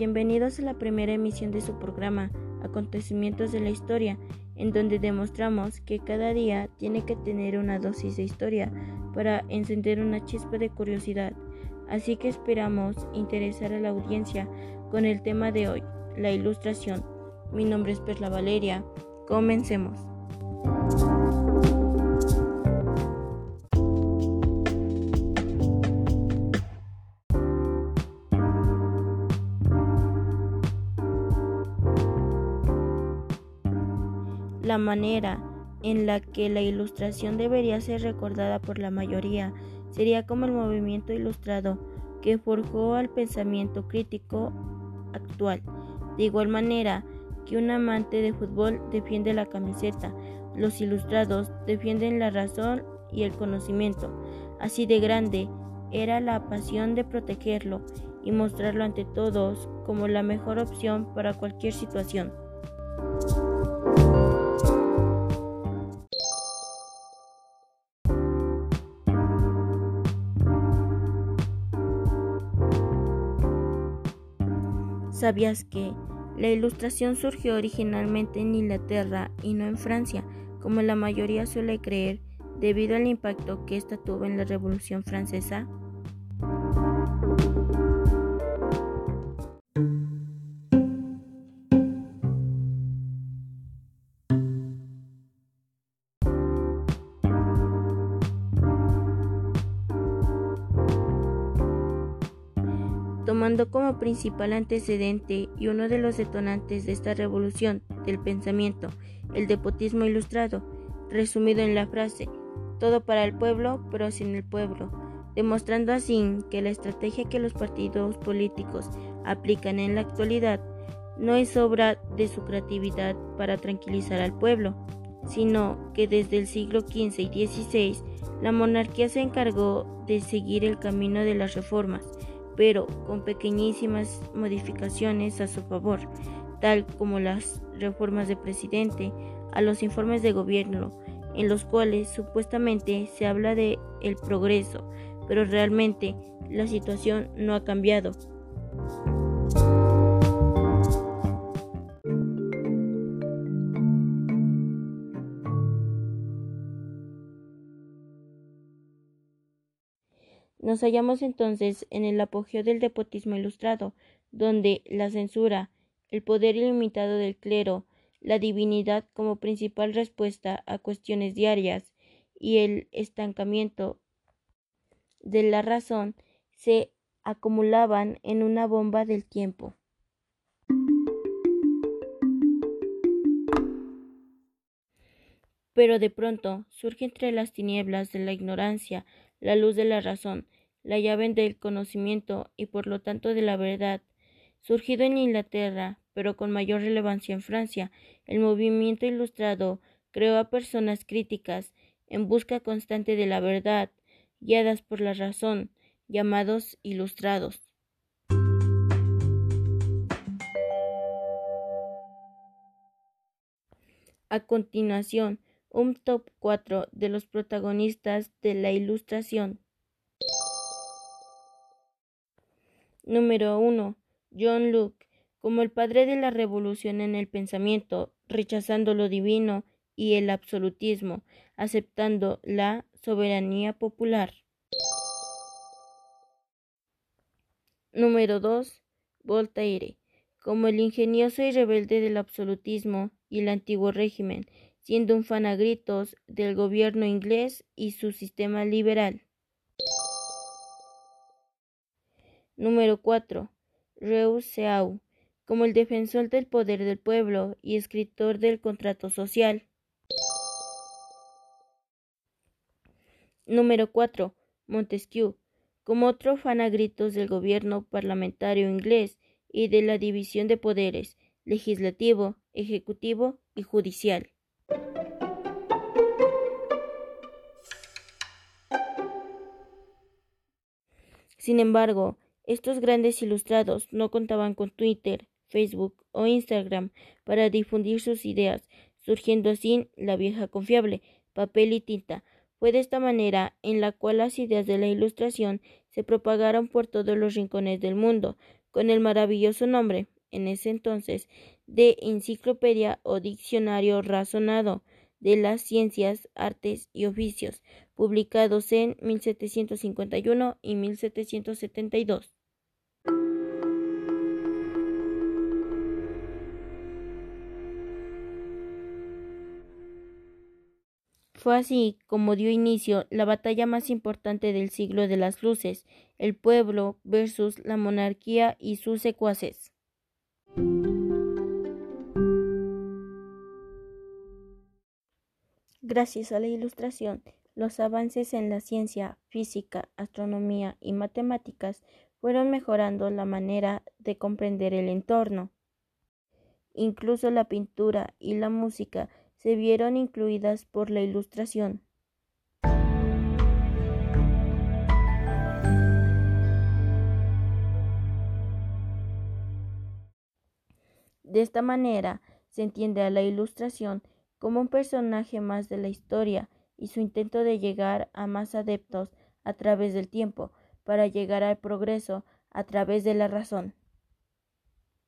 bienvenidos a la primera emisión de su programa Acontecimientos de la Historia, en donde demostramos que cada día tiene que tener una dosis de historia para encender una chispa de curiosidad. Así que esperamos interesar a la audiencia con el tema de hoy, la ilustración. Mi nombre es Perla Valeria. Comencemos. La manera en la que la ilustración debería ser recordada por la mayoría sería como el movimiento ilustrado que forjó al pensamiento crítico actual. De igual manera que un amante de fútbol defiende la camiseta, los ilustrados defienden la razón y el conocimiento. Así de grande era la pasión de protegerlo y mostrarlo ante todos como la mejor opción para cualquier situación. ¿Sabías que la ilustración surgió originalmente en Inglaterra y no en Francia, como la mayoría suele creer, debido al impacto que ésta tuvo en la Revolución Francesa? Tomando como principal antecedente y uno de los detonantes de esta revolución del pensamiento el depotismo ilustrado, resumido en la frase todo para el pueblo pero sin el pueblo, demostrando así que la estrategia que los partidos políticos aplican en la actualidad no es obra de su creatividad para tranquilizar al pueblo, sino que desde el siglo XV y XVI la monarquía se encargó de seguir el camino de las reformas, pero con pequeñísimas modificaciones a su favor, tal como las reformas de presidente a los informes de gobierno, en los cuales supuestamente se habla de el progreso, pero realmente la situación no ha cambiado. Nos hallamos entonces en el apogeo del depotismo ilustrado, donde la censura, el poder ilimitado del clero, la divinidad como principal respuesta a cuestiones diarias y el estancamiento de la razón se acumulaban en una bomba del tiempo. Pero de pronto surge entre las tinieblas de la ignorancia la luz de la razón, la llave del conocimiento y por lo tanto de la verdad. Surgido en Inglaterra, pero con mayor relevancia en Francia, el movimiento ilustrado creó a personas críticas en busca constante de la verdad, guiadas por la razón, llamados ilustrados. A continuación, un top 4 de los protagonistas de la Ilustración. Número 1. John Locke, como el padre de la revolución en el pensamiento, rechazando lo divino y el absolutismo, aceptando la soberanía popular. Número 2. Voltaire, como el ingenioso y rebelde del absolutismo y el antiguo régimen, siendo un fan a gritos del gobierno inglés y su sistema liberal. Número 4. Seau, como el defensor del poder del pueblo y escritor del contrato social. Número 4. Montesquieu, como otro fan a gritos del gobierno parlamentario inglés y de la división de poderes legislativo, ejecutivo y judicial. Sin embargo, estos grandes ilustrados no contaban con Twitter, Facebook o Instagram para difundir sus ideas, surgiendo así la vieja confiable, papel y tinta. Fue de esta manera en la cual las ideas de la ilustración se propagaron por todos los rincones del mundo, con el maravilloso nombre, en ese entonces, de Enciclopedia o Diccionario Razonado de las Ciencias, Artes y Oficios, publicados en 1751 y 1772. Fue así como dio inicio la batalla más importante del siglo de las luces, el pueblo versus la monarquía y sus secuaces. Gracias a la Ilustración, los avances en la ciencia, física, astronomía y matemáticas fueron mejorando la manera de comprender el entorno. Incluso la pintura y la música se vieron incluidas por la Ilustración. De esta manera se entiende a la Ilustración como un personaje más de la historia y su intento de llegar a más adeptos a través del tiempo para llegar al progreso a través de la razón.